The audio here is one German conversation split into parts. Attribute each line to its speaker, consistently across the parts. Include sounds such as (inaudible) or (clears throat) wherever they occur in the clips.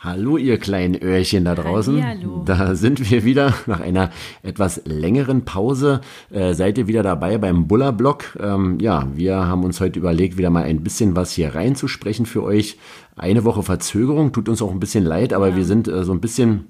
Speaker 1: Hallo, ihr kleinen Öhrchen da draußen.
Speaker 2: Hallihallo.
Speaker 1: Da sind wir wieder nach einer etwas längeren Pause. Äh, seid ihr wieder dabei beim Bullerblock? Ähm, ja, wir haben uns heute überlegt, wieder mal ein bisschen was hier reinzusprechen für euch. Eine Woche Verzögerung, tut uns auch ein bisschen leid, aber wir sind äh, so ein bisschen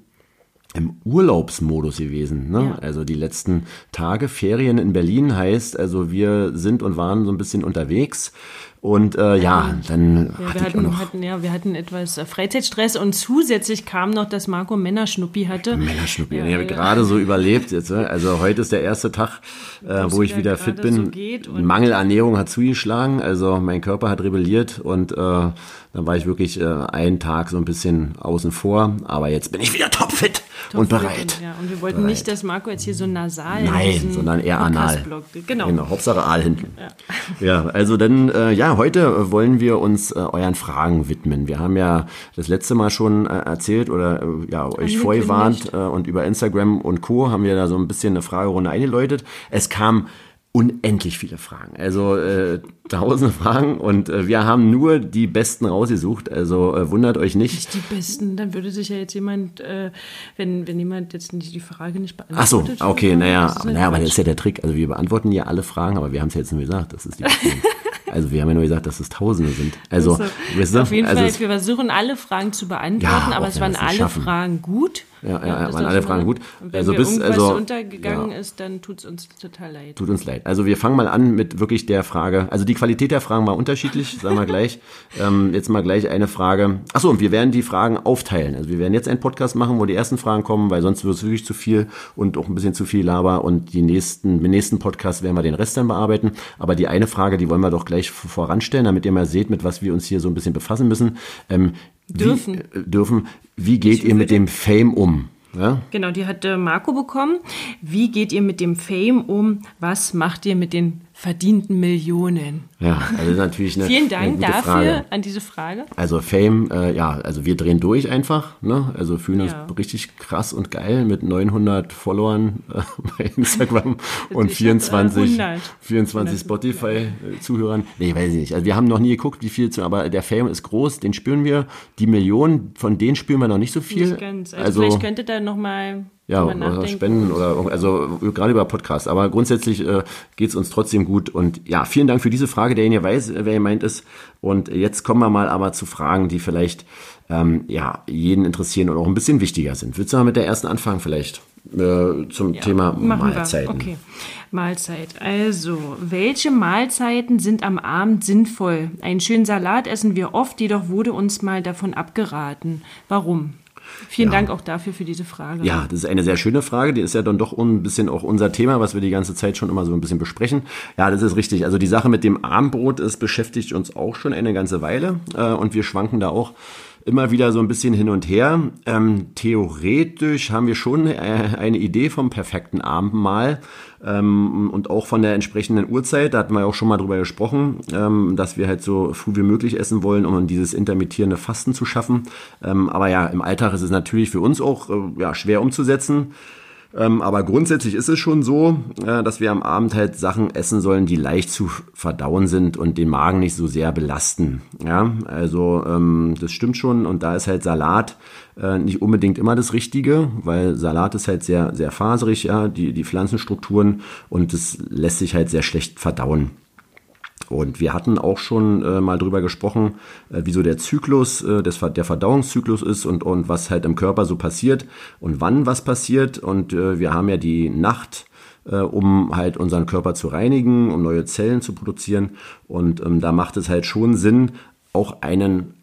Speaker 1: im Urlaubsmodus gewesen. Ne?
Speaker 2: Ja.
Speaker 1: Also die letzten Tage, Ferien in Berlin heißt, also wir sind und waren so ein bisschen unterwegs. Und äh, ja, dann
Speaker 2: Ja,
Speaker 1: hatte
Speaker 2: wir,
Speaker 1: ich auch
Speaker 2: hatten,
Speaker 1: noch
Speaker 2: hatten, ja, wir hatten etwas äh, Freizeitstress und zusätzlich kam noch, dass Marco Männerschnuppi hatte.
Speaker 1: Männerschnuppi.
Speaker 2: Ja,
Speaker 1: ich habe
Speaker 2: ja.
Speaker 1: gerade so überlebt jetzt. ne? Also heute ist der erste Tag, äh, wo ich
Speaker 2: wieder
Speaker 1: fit bin.
Speaker 2: so geht und-
Speaker 1: Mangelernährung hat zugeschlagen. Also mein Körper hat rebelliert und äh, dann war ich wirklich äh, einen Tag so ein bisschen außen vor. Aber jetzt bin ich wieder topfit und bereit.
Speaker 2: Ja, und wir wollten
Speaker 1: Bereit.
Speaker 2: nicht, dass Marco jetzt hier so nasal in
Speaker 1: Nein, sondern eher anal.
Speaker 2: Genau.
Speaker 1: Genau, Hauptsache Aal hinten. Ja, also dann, äh, ja, heute äh, wollen wir uns äh, euren Fragen widmen. Wir haben ja das letzte Mal schon äh, erzählt oder äh, ja, euch vorgewarnt äh, und über Instagram und Co. haben wir da so ein bisschen eine Fragerunde eingeläutet. Es kam unendlich viele Fragen, also äh, tausende Fragen und äh, wir haben nur die besten rausgesucht, also äh, wundert euch nicht.
Speaker 2: Nicht die besten, dann würde sich ja jetzt jemand, äh, wenn, wenn jemand jetzt nicht die Frage nicht
Speaker 1: Ach so,
Speaker 2: beantwortet.
Speaker 1: okay, naja, naja, aber das ist ja der Trick. Also wir beantworten ja alle Fragen, aber wir haben es ja jetzt nur gesagt, das ist die (laughs) Also wir haben ja nur gesagt, dass es Tausende sind. Also,
Speaker 2: Also,
Speaker 1: wisst ihr,
Speaker 2: auf jeden
Speaker 1: also
Speaker 2: Fall, wir versuchen alle Fragen zu beantworten,
Speaker 1: Ja,
Speaker 2: aber es waren alle. Fragen gut.
Speaker 1: Ja, ja, ja,
Speaker 2: das
Speaker 1: waren alle Fragen gut.
Speaker 2: Und wenn
Speaker 1: Also bis-
Speaker 2: irgendwas
Speaker 1: also,
Speaker 2: untergegangen
Speaker 1: ja.
Speaker 2: ist, dann tut es uns total leid.
Speaker 1: tut uns leid. Also wir fangen mal an mit wirklich der Frage. Also die Qualität der Fragen war unterschiedlich, sagen wir gleich. (laughs) ähm, jetzt mal gleich eine Frage. Achso, und wir werden die Fragen aufteilen. Also wir werden jetzt einen Podcast machen, wo die ersten Fragen kommen, weil sonst wird es wirklich zu viel und auch ein bisschen zu viel Laber. Und die nächsten, im nächsten Podcast werden wir den Rest dann bearbeiten. Aber die eine Frage, die wollen wir doch gleich voranstellen, damit ihr mal seht, mit was wir uns hier so ein bisschen befassen müssen. Ähm,
Speaker 2: Dürfen.
Speaker 1: Wie, äh, dürfen. Wie geht ihr mit dem Fame um? Ja?
Speaker 2: Genau, die hat äh, Marco bekommen. Wie geht ihr mit dem Fame um? Was macht ihr mit den verdienten Millionen?
Speaker 1: Ja, also natürlich eine, (laughs)
Speaker 2: Vielen
Speaker 1: eine
Speaker 2: Dank
Speaker 1: gute
Speaker 2: dafür
Speaker 1: Frage.
Speaker 2: an diese Frage.
Speaker 1: Also Fame, äh, ja, also wir drehen durch einfach, ne? Also fühlen
Speaker 2: Ja.
Speaker 1: uns richtig krass und geil mit 900 Followern äh, (laughs) bei Instagram und
Speaker 2: Ich hab, äh,
Speaker 1: 24,
Speaker 2: 100.
Speaker 1: 24 Spotify-Zuhörern. Nee, weiß ich nicht. Also wir haben noch nie geguckt, wie viel zu, aber der Fame ist groß, den spüren wir. Die Millionen, von denen spüren wir noch nicht so viel.
Speaker 2: Nicht ganz. Also, vielleicht könnte da nochmal
Speaker 1: ja, oder. Spenden oder also gerade über Podcast. Aber grundsätzlich äh, geht es uns trotzdem gut. Und ja, vielen Dank für diese Frage, der ihr weiß, wer gemeint ist. Und jetzt kommen wir mal aber zu Fragen, die vielleicht ähm, ja jeden interessieren und auch ein bisschen wichtiger sind. Willst du mal mit der ersten anfangen vielleicht äh, zum
Speaker 2: Ja,
Speaker 1: Thema
Speaker 2: machen
Speaker 1: Mahlzeiten?
Speaker 2: Wir. Okay. Mahlzeit. Also, welche Mahlzeiten sind am Abend sinnvoll? Einen schönen Salat essen wir oft, jedoch wurde uns mal davon abgeraten. Warum? Vielen Dank auch dafür für diese Frage.
Speaker 1: Ja, das ist eine sehr schöne Frage. Die ist ja dann doch ein bisschen auch unser Thema, was wir die ganze Zeit schon immer so ein bisschen besprechen. Ja, das ist richtig. Also die Sache mit dem Abendbrot, ist beschäftigt uns auch schon eine ganze Weile äh, und wir schwanken da auch immer wieder so ein bisschen hin und her. Ähm, theoretisch haben wir schon äh, eine Idee vom perfekten Abendmahl ähm, und auch von der entsprechenden Uhrzeit. Da hatten wir auch schon mal drüber gesprochen, ähm, dass wir halt so früh wie möglich essen wollen, um dieses intermittierende Fasten zu schaffen. Ähm, aber ja, im Alltag ist es natürlich für uns auch äh, ja, schwer umzusetzen. Ähm, aber grundsätzlich ist es schon so, äh, dass wir am Abend halt Sachen essen sollen, die leicht zu verdauen sind und den Magen nicht so sehr belasten. Ja, also ähm, das stimmt schon. Und da ist halt Salat äh, nicht unbedingt immer das Richtige, weil Salat ist halt sehr, sehr faserig, ja, die, die Pflanzenstrukturen und das lässt sich halt sehr schlecht verdauen. Und wir hatten auch schon äh, mal drüber gesprochen, äh, wieso der Zyklus, äh, des, der Verdauungszyklus ist und, und was halt im Körper so passiert und wann was passiert. Und äh, wir haben ja die Nacht, äh, um halt unseren Körper zu reinigen, um neue Zellen zu produzieren. Und ähm, da macht es halt schon Sinn, auch einen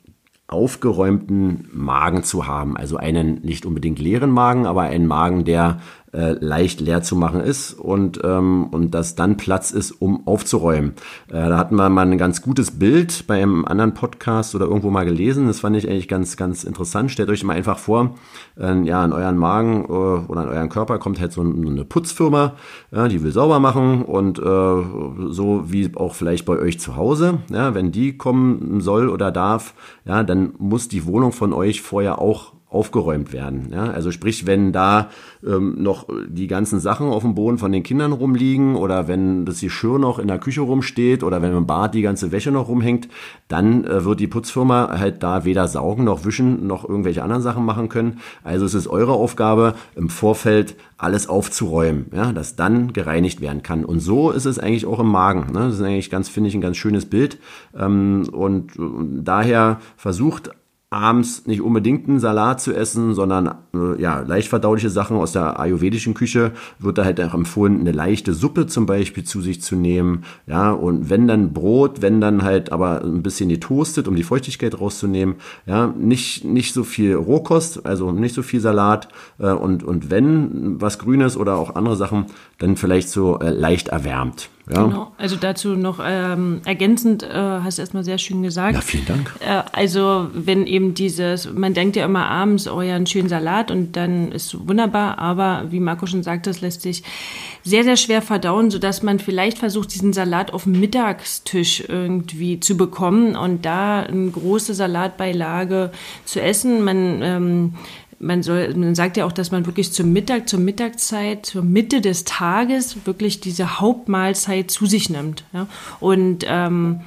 Speaker 1: aufgeräumten Magen zu haben. Also einen nicht unbedingt leeren Magen, aber einen Magen, der äh, leicht leer zu machen ist und, ähm, und dass dann Platz ist, um aufzuräumen. Äh, da hatten wir mal ein ganz gutes Bild bei einem anderen Podcast oder irgendwo mal gelesen. Das fand ich eigentlich ganz, ganz interessant. Stellt euch mal einfach vor, äh, ja, in euren Magen äh, oder in euren Körper kommt halt so eine Putzfirma, die will sauber machen und äh, so wie auch vielleicht bei euch zu Hause. Ja, wenn die kommen soll oder darf, ja, dann muss die Wohnung von euch vorher auch aufgeräumt werden. Ja? Also sprich, wenn da ähm, noch die ganzen Sachen auf dem Boden von den Kindern rumliegen oder wenn das Geschirr noch in der Küche rumsteht oder wenn im Bad die ganze Wäsche noch rumhängt, dann äh, wird die Putzfirma halt da weder saugen noch wischen noch irgendwelche anderen Sachen machen können. Also es ist eure Aufgabe, im Vorfeld alles aufzuräumen, ja, dass dann gereinigt werden kann. Und so ist es eigentlich auch im Magen. Ne? Das ist eigentlich ganz, finde ich, ein ganz schönes Bild. Ähm, und, und daher versucht abends nicht unbedingt einen Salat zu essen, sondern äh, ja, leicht verdauliche Sachen aus der ayurvedischen Küche wird da halt auch empfohlen, eine leichte Suppe zum Beispiel zu sich zu nehmen. Ja, und wenn dann Brot, wenn dann halt aber ein bisschen getoastet, um die Feuchtigkeit rauszunehmen. Ja, nicht, nicht so viel Rohkost, also nicht so viel Salat. Äh, und, und wenn was Grünes oder auch andere Sachen, dann vielleicht so äh, leicht erwärmt. Ja.
Speaker 2: Genau, also dazu noch ähm, ergänzend, äh, hast du erstmal sehr schön gesagt.
Speaker 1: Ja, vielen Dank.
Speaker 2: Äh, also wenn eben dieses, man denkt ja immer abends, oh ja, einen schönen Salat und dann ist wunderbar, aber wie Marco schon sagte, es lässt sich sehr, sehr schwer verdauen, sodass man vielleicht versucht, diesen Salat auf dem Mittagstisch irgendwie zu bekommen und da eine große Salatbeilage zu essen. Man ähm, man soll, man sagt ja auch, dass man wirklich zum Mittag, zur Mittagszeit, zur Mitte des Tages wirklich diese Hauptmahlzeit zu sich nimmt. Ja? Und ähm,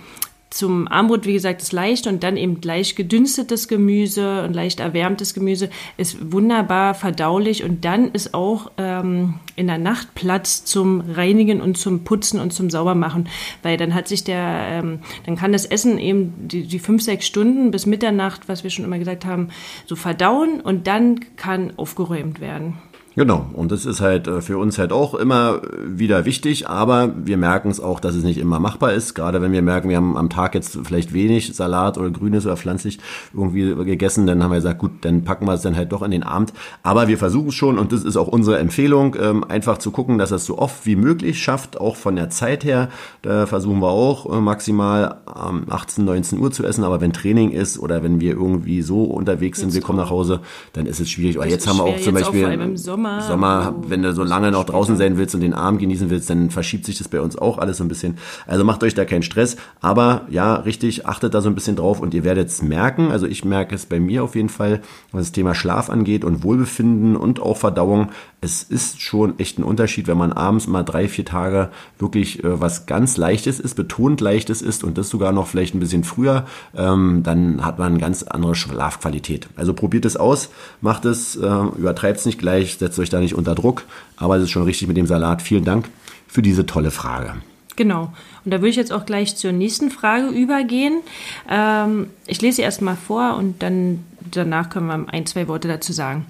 Speaker 2: zum Armbrot, wie gesagt, ist leicht und dann eben leicht gedünstetes Gemüse und leicht erwärmtes Gemüse ist wunderbar verdaulich und dann ist auch ähm, in der Nacht Platz zum Reinigen und zum Putzen und zum Saubermachen, weil dann hat sich der, ähm, dann kann das Essen eben die, die fünf, sechs Stunden bis Mitternacht, was wir schon immer gesagt haben, so verdauen und dann kann aufgeräumt werden.
Speaker 1: Genau, und das ist halt äh, für uns halt auch immer wieder wichtig, aber wir merken es auch, dass es nicht immer machbar ist. Gerade wenn wir merken, wir haben am Tag jetzt vielleicht wenig Salat oder Grünes oder pflanzlich irgendwie gegessen, dann haben wir gesagt, gut, dann packen wir es dann halt doch in den Abend. Aber wir versuchen es schon und das ist auch unsere Empfehlung, ähm, einfach zu gucken, dass es so oft wie möglich schafft, auch von der Zeit her. Da versuchen wir auch äh, maximal 18, 19 Uhr zu essen, aber wenn Training ist oder wenn wir irgendwie so unterwegs sind, wir kommen nach Hause, dann ist es schwierig. Aber jetzt haben wir auch zum Beispiel.
Speaker 2: Auch Sommer.
Speaker 1: Sommer, wenn du so lange noch draußen sein willst und den Abend genießen willst, dann verschiebt sich das bei uns auch alles so ein bisschen. Also macht euch da keinen Stress. Aber ja, richtig, achtet da so ein bisschen drauf und ihr werdet es merken. Also ich merke es bei mir auf jeden Fall, was das Thema Schlaf angeht und Wohlbefinden und auch Verdauung. Es ist schon echt ein Unterschied, wenn man abends mal drei, vier Tage wirklich äh, was ganz Leichtes ist, betont Leichtes ist und das sogar noch vielleicht ein bisschen früher, ähm, dann hat man eine ganz andere Schlafqualität. Also probiert es aus, macht es, äh, übertreibt es nicht gleich, setzt euch da nicht unter Druck, aber es ist schon richtig mit dem Salat. Vielen Dank für diese tolle Frage.
Speaker 2: Genau. Und da würde ich jetzt auch gleich zur nächsten Frage übergehen. Ähm, ich lese sie erstmal vor und dann danach können wir ein, zwei Worte dazu sagen.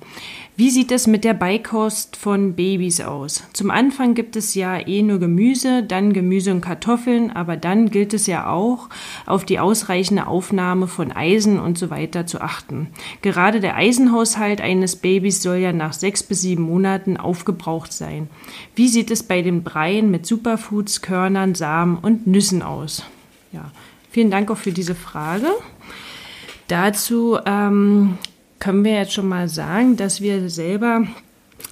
Speaker 2: Wie sieht es mit der Beikost von Babys aus? Zum Anfang gibt es ja eh nur Gemüse, dann Gemüse und Kartoffeln, aber dann gilt es ja auch, auf die ausreichende Aufnahme von Eisen und so weiter zu achten. Gerade der Eisenhaushalt eines Babys soll ja nach sechs bis sieben Monaten aufgebraucht sein. Wie sieht es bei den Breien mit Superfoods, Körnern, Samen und Nüssen aus? Ja, vielen Dank auch für diese Frage. Dazu ähm, können wir jetzt schon mal sagen, dass wir selber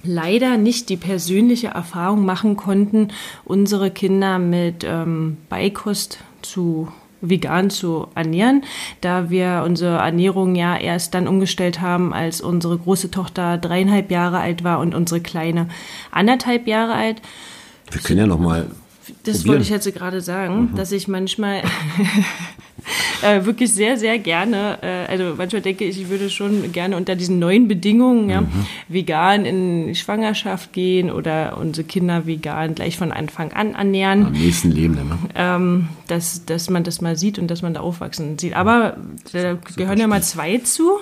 Speaker 2: leider nicht die persönliche Erfahrung machen konnten, unsere Kinder mit ähm, Beikost zu vegan zu ernähren, da wir unsere Ernährung ja erst dann umgestellt haben, als unsere große Tochter dreieinhalb Jahre alt war und unsere kleine anderthalb Jahre alt.
Speaker 1: Wir können ja noch mal
Speaker 2: das wollte ich jetzt gerade sagen, mhm. dass ich manchmal (laughs) äh, wirklich sehr, sehr gerne, äh, also manchmal denke ich, ich würde schon gerne unter diesen neuen Bedingungen mhm. ja, vegan in Schwangerschaft gehen oder unsere Kinder vegan gleich von Anfang an ernähren.
Speaker 1: Am nächsten Leben, ne?
Speaker 2: Ähm, dass, dass man das mal sieht und dass man da aufwachsen sieht. Aber da gehören ja mal zwei zu.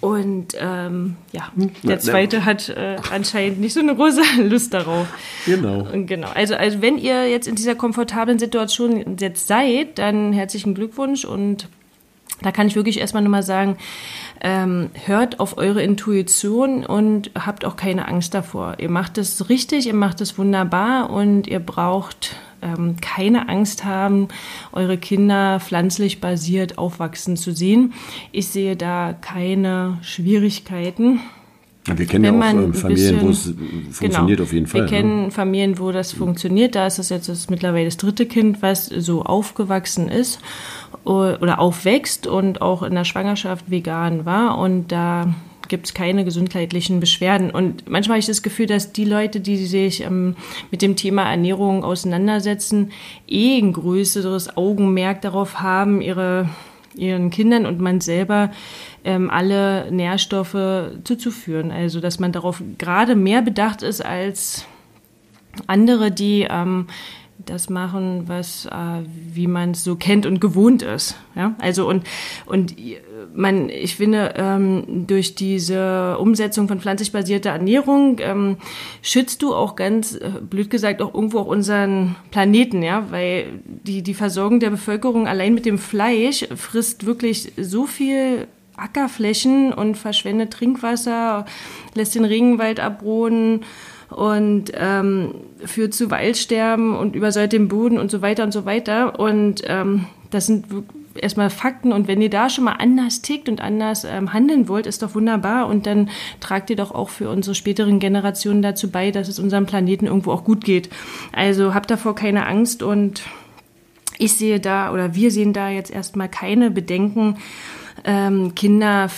Speaker 2: Und ähm, ja, der zweite hat äh, anscheinend nicht so eine große (laughs) Lust darauf.
Speaker 1: Genau.
Speaker 2: Genau. Also, also wenn ihr jetzt in dieser komfortablen Situation jetzt seid, dann herzlichen Glückwunsch und da kann ich wirklich erstmal nur mal sagen, ähm, hört auf eure Intuition und habt auch keine Angst davor. Ihr macht es richtig, ihr macht es wunderbar und ihr braucht ähm, keine Angst haben, eure Kinder pflanzlich basiert aufwachsen zu sehen. Ich sehe da keine Schwierigkeiten.
Speaker 1: Wir kennen ja auch ähm, Familien, wo es funktioniert genau, auf jeden Fall.
Speaker 2: Wir ne? kennen Familien, wo das funktioniert. Da ist das jetzt das mittlerweile das dritte Kind, was so aufgewachsen ist oder aufwächst und auch in der Schwangerschaft vegan war. Und da gibt es keine gesundheitlichen Beschwerden. Und manchmal habe ich das Gefühl, dass die Leute, die sich ähm, mit dem Thema Ernährung auseinandersetzen, eh ein größeres Augenmerk darauf haben, ihre, ihren Kindern und man selber ähm, alle Nährstoffe zuzuführen. Also dass man darauf gerade mehr bedacht ist als andere, die ähm, das machen, was äh, wie man es so kennt und gewohnt ist. Ja, also und und man, ich finde, ähm, durch diese Umsetzung von pflanzlich basierter Ernährung ähm, schützt du auch ganz äh, blöd gesagt auch irgendwo auch unseren Planeten, ja, weil die die Versorgung der Bevölkerung allein mit dem Fleisch frisst wirklich so viel Ackerflächen und verschwendet Trinkwasser, lässt den Regenwald abroden und ähm, führt zu Waldsterben und übersäuert den Boden und so weiter und so weiter. Und ähm, das sind erstmal Fakten und wenn ihr da schon mal anders tickt und anders ähm, handeln wollt, ist doch wunderbar und dann tragt ihr doch auch für unsere späteren Generationen dazu bei, dass es unserem Planeten irgendwo auch gut geht. Also habt davor keine Angst und ich sehe da oder wir sehen da jetzt erstmal keine Bedenken, ähm, Kinder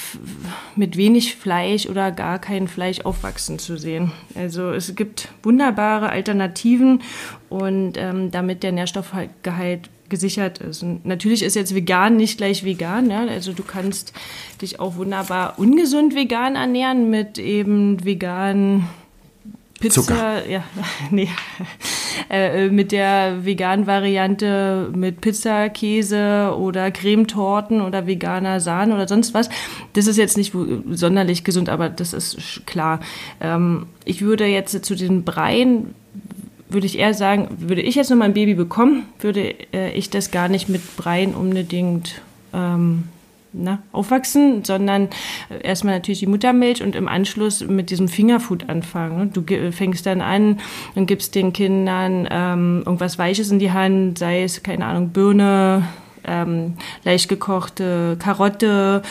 Speaker 2: mit wenig Fleisch oder gar kein Fleisch aufwachsen zu sehen. Also es gibt wunderbare Alternativen und ähm, damit der Nährstoffgehalt gesichert ist. Und natürlich ist jetzt vegan nicht gleich vegan. Ja? Also du kannst dich auch wunderbar ungesund vegan ernähren mit eben veganen Pizza, Zucker. ja, (laughs) nee, äh, mit der veganen Variante mit Pizza, Käse oder Cremetorten oder veganer Sahne oder sonst was. Das ist jetzt nicht sonderlich gesund, aber das ist klar. Ähm, ich würde jetzt zu den Breien würde ich eher sagen, würde ich jetzt noch mal ein Baby bekommen, würde äh, ich das gar nicht mit Breien unbedingt ähm, na, aufwachsen, sondern erstmal natürlich die Muttermilch und im Anschluss mit diesem Fingerfood anfangen. Ne? Du fängst dann an und gibst den Kindern ähm, irgendwas Weiches in die Hand, sei es, keine Ahnung, Birne, ähm, leicht gekochte Karotte,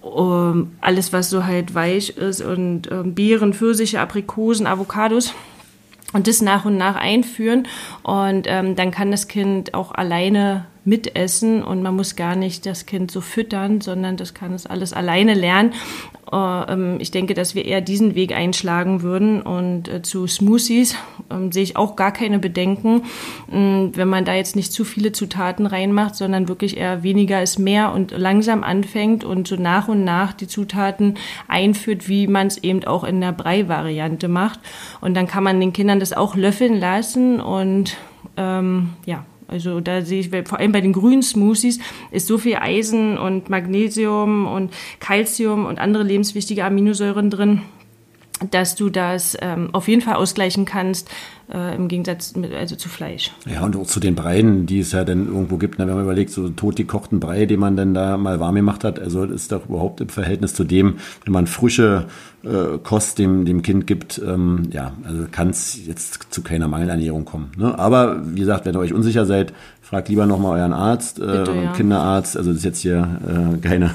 Speaker 2: um, alles, was so halt weich ist und ähm, Beeren, Pfirsiche, Aprikosen, Avocados und das nach und nach einführen. Und ähm, dann kann das Kind auch alleine mitessen und man muss gar nicht das Kind so füttern, sondern das kann es alles alleine lernen. Äh, ähm, ich denke, dass wir eher diesen Weg einschlagen würden und äh, zu Smoothies ähm, sehe ich auch gar keine Bedenken, ähm, wenn man da jetzt nicht zu viele Zutaten reinmacht, sondern wirklich eher weniger ist mehr und langsam anfängt und so nach und nach die Zutaten einführt, wie man es eben auch in der Brei-Variante macht. Und dann kann man den Kindern das auch löffeln lassen und ähm, ja, also da sehe ich, vor allem bei den grünen Smoothies ist so viel Eisen und Magnesium und Calcium und andere lebenswichtige Aminosäuren drin, dass du das ähm, auf jeden Fall ausgleichen kannst äh, im Gegensatz mit, also zu Fleisch.
Speaker 1: Ja, und auch zu den Breien, die es ja dann irgendwo gibt. Na, wenn man überlegt, so tot gekochten Brei, den man dann da mal warm gemacht hat, also ist doch überhaupt im Verhältnis zu dem, wenn man frische äh, Kost dem, dem Kind gibt, ähm, ja, also kann es jetzt zu keiner Mangelernährung kommen. Ne? Aber wie gesagt, wenn ihr euch unsicher seid, fragt lieber nochmal euren Arzt, äh, Bitte, ja. Kinderarzt. Also das ist jetzt hier äh, keine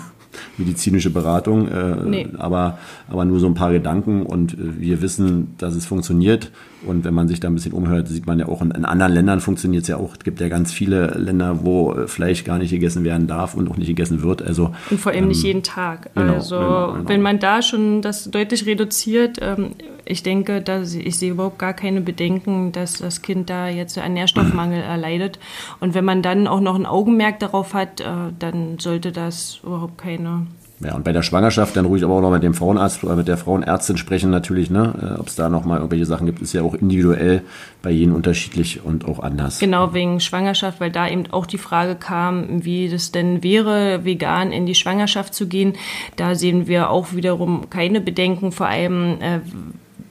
Speaker 1: medizinische Beratung, äh, nee. aber, aber nur so ein paar Gedanken und äh, wir wissen, dass es funktioniert. Und wenn man sich da ein bisschen umhört, sieht man ja auch, in, in anderen Ländern funktioniert es ja auch. Es gibt ja ganz viele Länder, wo äh, Fleisch gar nicht gegessen werden darf und auch nicht gegessen wird. Also,
Speaker 2: und vor allem ähm, nicht jeden Tag. Genau, also genau, genau. wenn man da schon das deutlich reduziert, ähm, ich denke, dass ich sehe überhaupt gar keine Bedenken, dass das Kind da jetzt einen Nährstoffmangel (clears throat) erleidet. Und wenn man dann auch noch ein Augenmerk darauf hat, äh, dann sollte das überhaupt keine
Speaker 1: ja, und bei der Schwangerschaft dann ruhig aber auch noch mit dem Frauenarzt oder mit der Frauenärztin sprechen natürlich, ne? Äh, Ob es da noch mal irgendwelche Sachen gibt, ist ja auch individuell bei jedem unterschiedlich und auch anders.
Speaker 2: Genau, wegen Schwangerschaft, weil da eben auch die Frage kam, wie das denn wäre, vegan in die Schwangerschaft zu gehen. Da sehen wir auch wiederum keine Bedenken, vor allem äh,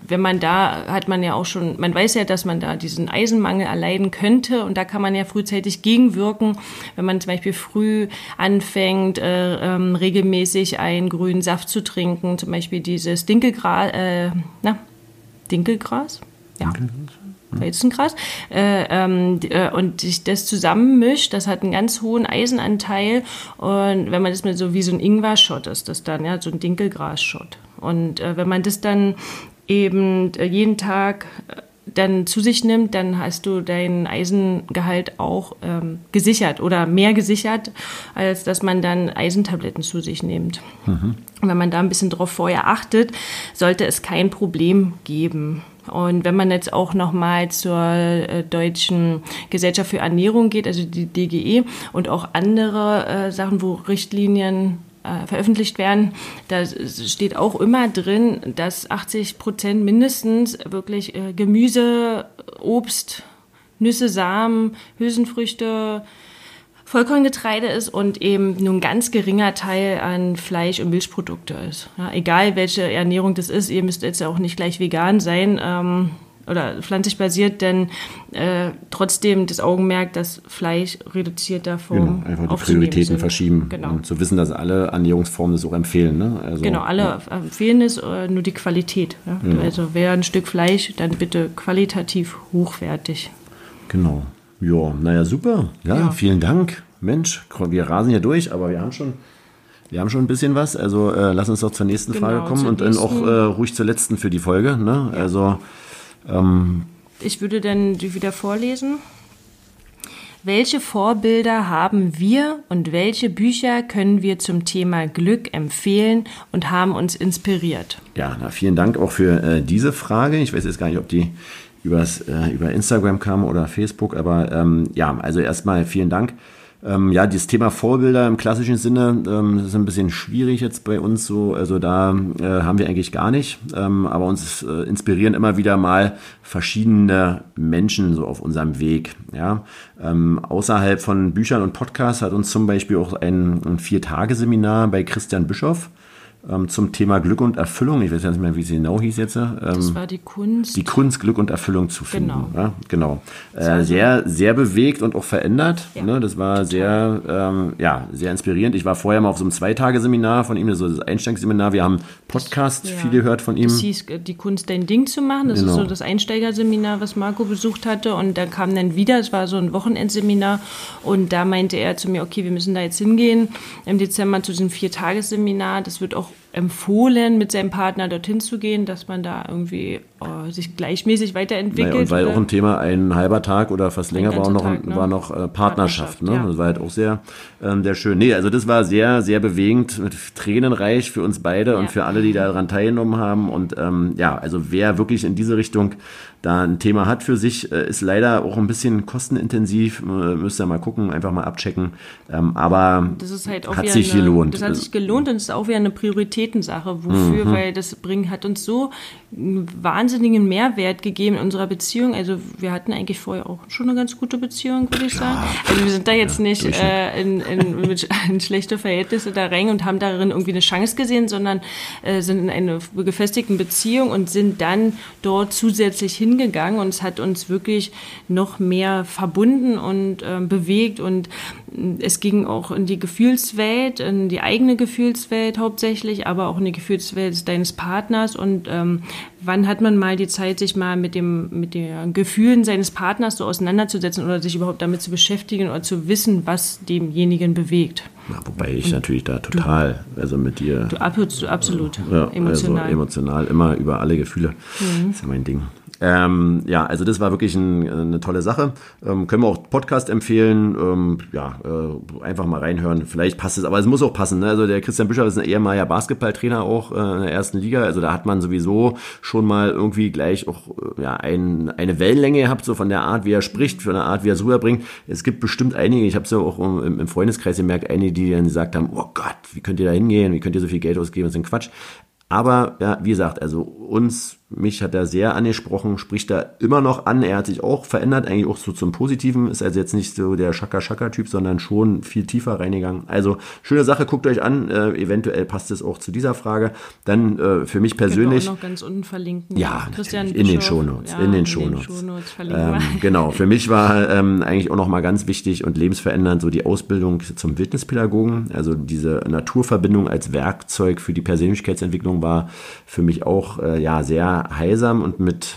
Speaker 2: wenn man da hat man ja auch schon, man weiß ja, dass man da diesen Eisenmangel erleiden könnte und da kann man ja frühzeitig gegenwirken, wenn man zum Beispiel früh anfängt, äh, ähm, regelmäßig einen grünen Saft zu trinken, zum Beispiel dieses Dinkelgras, äh, na, Dinkelgras? Ja. Weizengras, äh, ähm, äh, und sich das zusammenmischt, das hat einen ganz hohen Eisenanteil und wenn man das mit so wie so ein Ingwer-Shot ist, das dann, ja, so ein Dinkelgras-Shot. Und äh, wenn man das dann eben äh, jeden Tag äh, dann zu sich nimmt, dann hast du dein Eisengehalt auch ähm, gesichert oder mehr gesichert, als dass man dann Eisentabletten zu sich nimmt. Mhm. Wenn man da ein bisschen drauf vorher achtet, sollte es kein Problem geben. Und wenn man jetzt auch nochmal zur äh, Deutschen Gesellschaft für Ernährung geht, also die DGE und auch andere äh, Sachen, wo Richtlinien äh, veröffentlicht werden, da steht auch immer drin, dass 80 Prozent mindestens wirklich äh, Gemüse, Obst, Nüsse, Samen, Hülsenfrüchte, Vollkorngetreide ist und eben nur ein ganz geringer Teil an Fleisch- und Milchprodukte ist. Ja, egal welche Ernährung das ist, ihr müsst jetzt auch nicht gleich vegan sein. Ähm, oder pflanzlich basiert, denn äh, trotzdem das Augenmerk, dass Fleisch reduzierter Form
Speaker 1: genau, einfach die Prioritäten sind. verschieben. Genau. Und zu wissen, dass alle Ernährungsformen das auch empfehlen. Ne?
Speaker 2: Also, genau, alle ja. empfehlen es, äh, nur die Qualität. Ja? Ja. Also wer ein Stück Fleisch, dann bitte qualitativ hochwertig.
Speaker 1: Genau. Ja, naja, super. Ja, vielen Dank. Mensch, wir rasen hier durch, aber wir haben schon wir haben schon ein bisschen was, also äh, lass uns doch zur nächsten genau, Frage kommen und dann auch äh, ruhig zur letzten für die Folge. Ne? Ja. Also
Speaker 2: ähm, ich würde dann die wieder vorlesen. Welche Vorbilder haben wir und welche Bücher können wir zum Thema Glück empfehlen und haben uns inspiriert?
Speaker 1: Ja, na, vielen Dank auch für äh, diese Frage. Ich weiß jetzt gar nicht, ob die übers, äh, über Instagram kam oder Facebook, aber ähm, ja, also erstmal vielen Dank. Ähm, ja, dieses Thema Vorbilder im klassischen Sinne ähm, ist ein bisschen schwierig jetzt bei uns so. Also da äh, haben wir eigentlich gar nicht. Ähm, aber uns äh, inspirieren immer wieder mal verschiedene Menschen so auf unserem Weg. Ja, ähm, außerhalb von Büchern und Podcasts hat uns zum Beispiel auch ein, ein Vier-Tage-Seminar bei Christian Bischoff ähm, zum Thema Glück und Erfüllung. Ich weiß nicht mehr, wie sie genau hieß jetzt. Ähm,
Speaker 2: das war die Kunst.
Speaker 1: Die Kunst, Glück und Erfüllung zu finden. Genau. Ja, genau. Äh, sehr, sehr bewegt und auch verändert. Ja, ne? Das war total. sehr, ähm, ja, sehr inspirierend. Ich war vorher mal auf so einem Zweitageseminar von ihm, so das Einsteigerseminar. Wir haben Podcast ja. viel gehört von ihm. Das
Speaker 2: hieß, äh, die Kunst, dein Ding zu machen. Das genau. ist so das Einsteigerseminar, was Marco besucht hatte. Und da kam dann wieder, es war so ein Wochenendseminar. Und da meinte er zu mir, okay, wir müssen da jetzt hingehen im Dezember zu diesem Viertagesseminar. Das wird auch empfohlen, mit seinem Partner dorthin zu gehen, dass man da irgendwie äh, sich gleichmäßig weiterentwickelt. Naja,
Speaker 1: und weil auch ein Thema ein halber Tag oder fast länger war auch noch, Tag, ne? war noch äh, Partnerschaft. Partnerschaft ne? Ja. Das war halt auch sehr, ähm, sehr schön. Nee, also das war sehr, sehr bewegend, mit tränenreich für uns beide ja. und für alle, die daran teilgenommen haben. Und ähm, ja, also wer wirklich in diese Richtung da ein Thema hat für sich, äh, ist leider auch ein bisschen kostenintensiv. Äh, müsst ihr mal gucken, einfach mal abchecken. Ähm, aber halt hat sich
Speaker 2: eine,
Speaker 1: gelohnt.
Speaker 2: Das hat sich gelohnt und ist auch wieder eine Prioritätensache. Wofür? Mhm. Weil das bringt, hat uns so einen wahnsinnigen Mehrwert gegeben in unserer Beziehung. Also wir hatten eigentlich vorher auch schon eine ganz gute Beziehung, würde ich sagen. Also wir sind da jetzt ja, nicht äh, in, in, mit, (laughs) in schlechte Verhältnisse da rein und haben darin irgendwie eine Chance gesehen, sondern äh, sind in einer gefestigten Beziehung und sind dann dort zusätzlich hingegangen und es hat uns wirklich noch mehr verbunden und äh, bewegt und äh, es ging auch in die Gefühlswelt, in die eigene Gefühlswelt hauptsächlich, aber auch in die Gefühlswelt deines Partners und ähm, wann hat man mal die Zeit, sich mal mit dem mit den Gefühlen seines Partners so auseinanderzusetzen oder sich überhaupt damit zu beschäftigen oder zu wissen, was demjenigen bewegt.
Speaker 1: Ja, wobei ich natürlich da total, du, also mit dir.
Speaker 2: Du absolut,
Speaker 1: ja, also emotional. Also emotional immer über alle Gefühle. Mhm. Das ist ja mein Ding. Ähm, ja, also das war wirklich ein, eine tolle Sache. Ähm, können wir auch Podcast empfehlen. Ähm, ja, äh, einfach mal reinhören. Vielleicht passt es, aber es muss auch passen. Ne? Also der Christian Bischof ist ein ehemaliger Basketballtrainer auch äh, in der ersten Liga. Also da hat man sowieso schon mal irgendwie gleich auch äh, ja, ein, eine Wellenlänge gehabt, so von der Art, wie er spricht, von der Art, wie er es rüberbringt. Es gibt bestimmt einige, ich habe es ja auch im, im Freundeskreis gemerkt, einige, die dann gesagt haben, oh Gott, wie könnt ihr da hingehen? Wie könnt ihr so viel Geld ausgeben? Das ist ein Quatsch. Aber ja, wie gesagt, also uns mich hat er sehr angesprochen, spricht da immer noch an. Er hat sich auch verändert, eigentlich auch so zum Positiven. Ist also jetzt nicht so der Schaka-Schaka-Typ, sondern schon viel tiefer reingegangen. Also schöne Sache, guckt euch an. Äh, eventuell passt es auch zu dieser Frage. Dann äh, für mich persönlich.
Speaker 2: Können wir auch noch ganz unten verlinken.
Speaker 1: Ja, Christian in den Shownotes. Ja, in den Shownotes. Ähm, (laughs) genau, für mich war ähm, eigentlich auch noch mal ganz wichtig und lebensverändernd so die Ausbildung zum Wildnispädagogen. Also diese Naturverbindung als Werkzeug für die Persönlichkeitsentwicklung war für mich auch äh, ja sehr heilsam und mit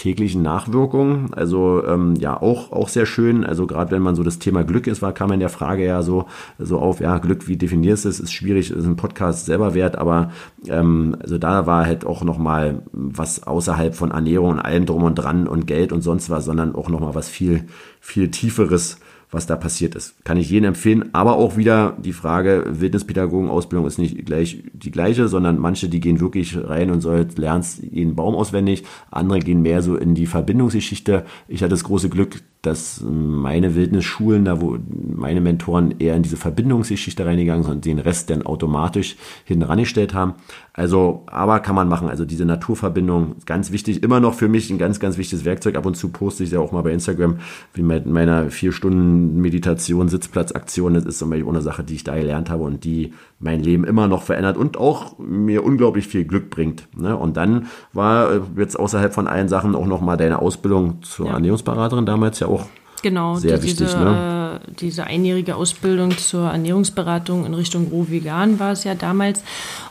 Speaker 1: täglichen Nachwirkungen. Also ähm, ja, auch, auch sehr schön. Also gerade wenn man so das Thema Glück ist, war, kam in der Frage ja so, so auf, ja, Glück, wie definierst du es? Ist schwierig, ist ein Podcast selber wert, aber ähm, also da war halt auch nochmal was außerhalb von Ernährung und allem drum und dran und Geld und sonst was, sondern auch nochmal was viel, viel Tieferes was da passiert ist. Kann ich jedem empfehlen, aber auch wieder die Frage, Wildnispädagogen-Ausbildung ist nicht gleich die gleiche, sondern manche, die gehen wirklich rein und soll, lernst jeden Baum auswendig, andere gehen mehr so in die Verbindungsgeschichte. Ich hatte das große Glück, dass meine Wildnisschulen, da wo meine Mentoren eher in diese Verbindungsgeschichte reingegangen sind und den Rest dann automatisch hinten rangestellt haben. Also, aber kann man machen. Also diese Naturverbindung, ganz wichtig, immer noch für mich ein ganz, ganz wichtiges Werkzeug. Ab und zu poste ich ja auch mal bei Instagram, wie mit meiner vier Stunden Meditation, Sitzplatzaktion. Das ist zum Beispiel eine Sache, die ich da gelernt habe und die mein Leben immer noch verändert und auch mir unglaublich viel Glück bringt. Ne? Und dann war äh, jetzt außerhalb von allen Sachen auch noch mal deine Ausbildung zur ja. Ernährungsberaterin damals ja auch
Speaker 2: genau,
Speaker 1: sehr wichtig.
Speaker 2: Diese,
Speaker 1: ne?
Speaker 2: Diese einjährige Ausbildung zur Ernährungsberatung in Richtung roh vegan war es ja damals.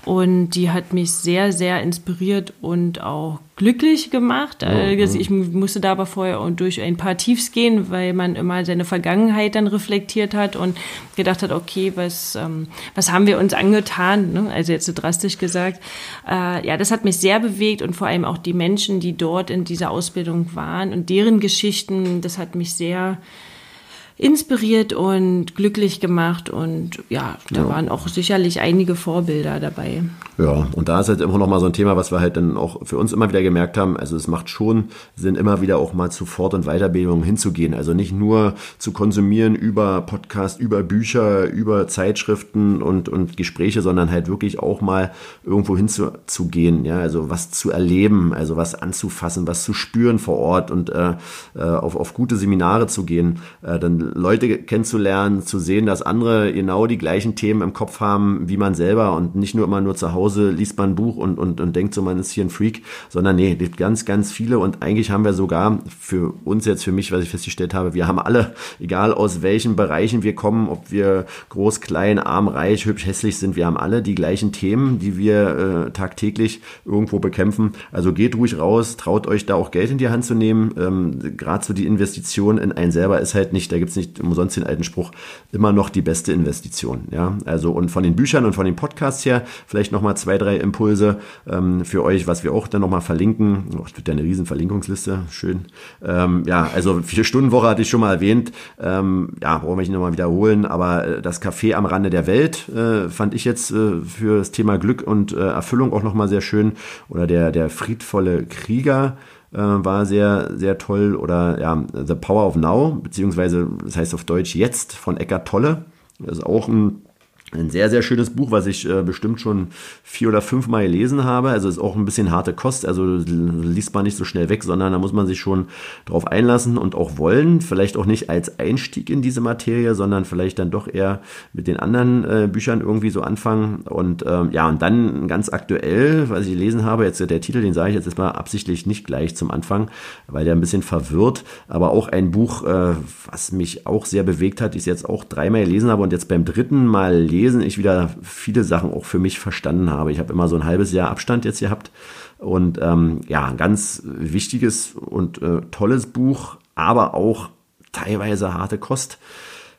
Speaker 2: Und die hat mich sehr, sehr inspiriert und auch glücklich gemacht. Also ich musste da aber vorher durch ein paar Tiefs gehen, weil man immer seine Vergangenheit dann reflektiert hat und gedacht hat, okay, was, ähm, was haben wir uns angetan? Ne? Also jetzt so drastisch gesagt. Äh, ja, das hat mich sehr bewegt und vor allem auch die Menschen, die dort in dieser Ausbildung waren und deren Geschichten, das hat mich sehr inspiriert und glücklich gemacht und ja, da ja. waren auch sicherlich einige Vorbilder dabei.
Speaker 1: Ja, und da ist halt immer noch mal so ein Thema, was wir halt dann auch für uns immer wieder gemerkt haben. Also es macht schon Sinn, immer wieder auch mal zu Fort- und Weiterbildung hinzugehen. Also nicht nur zu konsumieren über Podcast, über Bücher, über Zeitschriften und, und Gespräche, sondern halt wirklich auch mal irgendwo hinzugehen. Ja, also was zu erleben, also was anzufassen, was zu spüren vor Ort und äh, äh auf, auf gute Seminare zu gehen. Äh, dann Leute kennenzulernen, zu sehen, dass andere genau die gleichen Themen im Kopf haben wie man selber und nicht nur immer nur zu Hause liest man ein Buch und, und, und denkt so, man ist hier ein Freak, sondern nee, gibt ganz, ganz viele und eigentlich haben wir sogar für uns jetzt, für mich, was ich festgestellt habe, wir haben alle, egal aus welchen Bereichen wir kommen, ob wir groß, klein, arm, reich, hübsch, hässlich sind, wir haben alle die gleichen Themen, die wir äh, tagtäglich irgendwo bekämpfen. Also geht ruhig raus, traut euch da auch Geld in die Hand zu nehmen. Ähm, Gerade so die Investition in einen selber ist halt nicht, da gibt's nicht umsonst den alten Spruch, immer noch die beste Investition. Ja, also und von den Büchern und von den Podcasts her vielleicht nochmal zwei, drei Impulse ähm, für euch, was wir auch dann nochmal verlinken. Oh, das wird ja eine riesen Verlinkungsliste, schön. Ähm, ja, also vier Stunden Woche hatte ich schon mal erwähnt. Ähm, ja, brauchen wir nicht nochmal wiederholen, aber äh, das Café am Rande der Welt äh, fand ich jetzt äh, für das Thema Glück und äh, Erfüllung auch nochmal sehr schön. Oder der, der friedvolle Krieger äh, war sehr, sehr toll. Oder ja, The Power of Now, beziehungsweise das heißt auf Deutsch jetzt von Eckart Tolle. Das ist auch ein ein sehr, sehr schönes Buch, was ich äh, bestimmt schon vier oder fünf Mal gelesen habe. Also ist auch ein bisschen harte Kost. Also liest man nicht so schnell weg, sondern da muss man sich schon drauf einlassen und auch wollen. Vielleicht auch nicht als Einstieg in diese Materie, sondern vielleicht dann doch eher mit den anderen äh, Büchern irgendwie so anfangen. Und ähm, ja, und dann ganz aktuell, was ich gelesen habe, jetzt der Titel, den sage ich jetzt erstmal absichtlich nicht gleich zum Anfang, weil der ein bisschen verwirrt. Aber auch ein Buch, äh, was mich auch sehr bewegt hat, ich es jetzt auch dreimal gelesen habe und jetzt beim dritten Mal lesen ich wieder viele Sachen auch für mich verstanden habe. Ich habe immer so ein halbes Jahr Abstand jetzt gehabt und ähm, ja, ein ganz wichtiges und äh, tolles Buch, aber auch teilweise harte Kost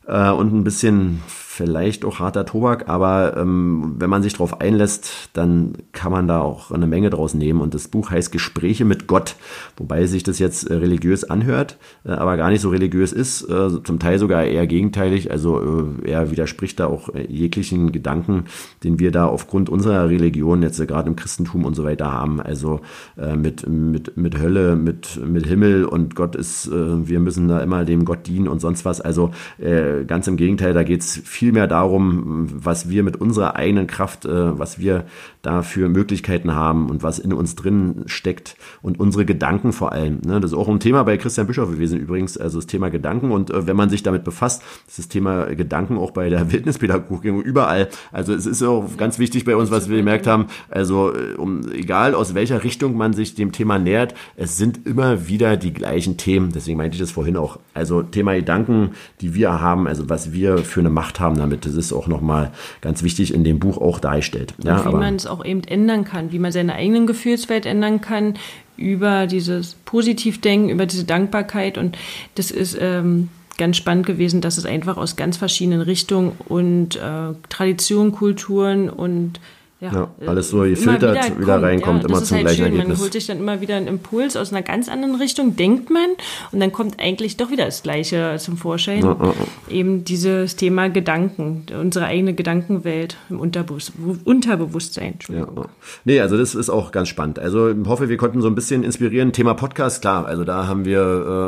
Speaker 1: äh, und ein bisschen vielleicht auch harter Tobak, aber ähm, wenn man sich darauf einlässt, dann kann man da auch eine Menge draus nehmen. Und das Buch heißt Gespräche mit Gott, wobei sich das jetzt äh, religiös anhört, äh, aber gar nicht so religiös ist, äh, zum Teil sogar eher gegenteilig. Also äh, er widerspricht da auch äh, jeglichen Gedanken, den wir da aufgrund unserer Religion jetzt äh, gerade im Christentum und so weiter haben. Also mit, mit, mit Hölle, mit, mit Himmel und Gott ist, wir müssen da immer dem Gott dienen und sonst was. Also ganz im Gegenteil, da geht es viel vielmehr darum, was wir mit unserer eigenen Kraft, äh, was wir da für Möglichkeiten haben und was in uns drin steckt und unsere Gedanken vor allem. Ne? Das ist auch ein Thema bei Christian Bischof gewesen übrigens, also das Thema Gedanken und äh, wenn man sich damit befasst, ist das Thema Gedanken auch bei der (laughs) Wildnispädagogik überall. Also es ist auch ganz wichtig bei uns, was wir gemerkt haben, also äh, um, egal aus welcher Richtung man sich dem Thema nähert, es sind immer wieder die gleichen Themen. Deswegen meinte ich das vorhin auch. Also Thema Gedanken, die wir haben, also was wir für eine Macht haben haben damit. Das ist auch nochmal ganz wichtig in dem Buch auch dargestellt.
Speaker 2: Ja, wie man es auch eben ändern kann, wie man seine eigenen Gefühlswelt ändern kann über dieses Positivdenken, über diese Dankbarkeit. Und das ist ähm, ganz spannend gewesen, dass es einfach aus ganz verschiedenen Richtungen und äh, Traditionen, Kulturen und
Speaker 1: ja, ja, alles so gefiltert wieder, wieder, reinkommt, ja, immer zum halt gleichen schön. Ergebnis.
Speaker 2: Man holt sich dann immer wieder einen Impuls aus einer ganz anderen Richtung, denkt man, und dann kommt eigentlich doch wieder das Gleiche zum Vorschein. Ja, Eben dieses Thema Gedanken, unsere eigene Gedankenwelt im Unterbewusst Unterbewusstsein.
Speaker 1: Ja. Nee, also das ist auch ganz spannend. Also ich hoffe, wir konnten so ein bisschen inspirieren. Thema Podcast, klar, also da haben wir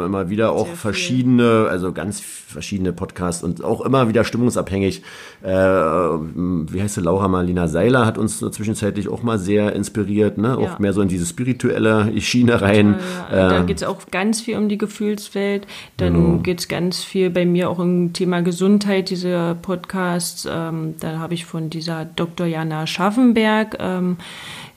Speaker 1: äh, immer wieder auch Sehr verschiedene, viel. also ganz verschiedene Podcasts und auch immer wieder stimmungsabhängig. Äh, wie heißt sie, Laura Marlina Seiler hat uns zwischenzeitlich auch mal sehr inspiriert, ne? auch ja. mehr so in diese spirituelle Schiene rein.
Speaker 2: Ja, ja. Da ähm, geht es auch ganz viel um die Gefühlswelt. Dann genau. geht es ganz viel bei mir auch um Thema Gesundheit, diese Podcasts. Ähm, da habe ich von dieser Dr. Jana Schaffenberg, ähm,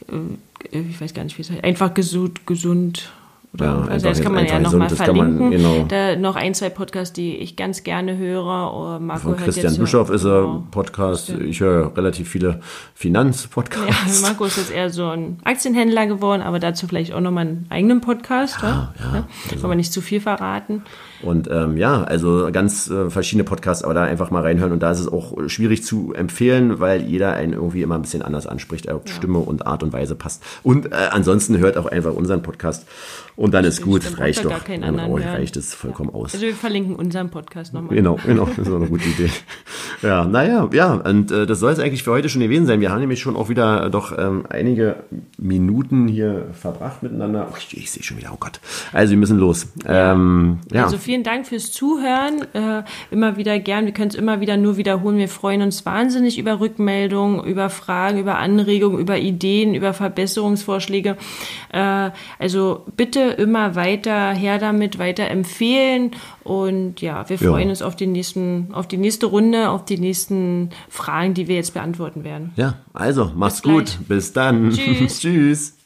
Speaker 2: äh, ich weiß gar nicht, wie es heißt, einfach gesund, gesund oder, ja, also das kann man ja nochmal verlinken. Man, genau. Da noch ein, zwei Podcasts, die ich ganz gerne höre.
Speaker 1: Marco Von Christian Bischoff ist er genau. Podcast. Ich höre relativ viele Finanzpodcasts.
Speaker 2: Ja, Marco ist jetzt eher so ein Aktienhändler geworden, aber dazu vielleicht auch nochmal einen eigenen Podcast. Ja, ja, ja. Also. Kann man nicht zu viel verraten.
Speaker 1: Und ähm, ja, also ganz äh, verschiedene Podcasts, aber da einfach mal reinhören. Und da ist es auch schwierig zu empfehlen, weil jeder einen irgendwie immer ein bisschen anders anspricht, ob Stimme und Art und Weise passt. Und äh, ansonsten hört auch einfach unseren Podcast. Und dann ist gut, reicht doch. Dann anderen, reicht es vollkommen ja. aus.
Speaker 2: Also wir verlinken unseren Podcast nochmal.
Speaker 1: Genau, genau, das ist auch eine gute Idee. (laughs) Ja, naja, ja, und äh, das soll es eigentlich für heute schon gewesen sein. Wir haben nämlich schon auch wieder doch ähm, einige Minuten hier verbracht miteinander. Oh, ich, ich sehe schon wieder, oh Gott. Also wir müssen los. Ähm,
Speaker 2: ja. Also vielen Dank fürs Zuhören. Äh, immer wieder gern. Wir können es immer wieder nur wiederholen. Wir freuen uns wahnsinnig über Rückmeldungen, über Fragen, über Anregungen, über Ideen, über Verbesserungsvorschläge. Äh, also bitte immer weiter her damit, weiter empfehlen. Und ja, wir freuen ja. uns auf die, nächsten, auf die nächste Runde, auf die nächsten Fragen, die wir jetzt beantworten werden.
Speaker 1: Ja, also mach's Bis gut. Bis dann. Tschüss. (laughs) Tschüss.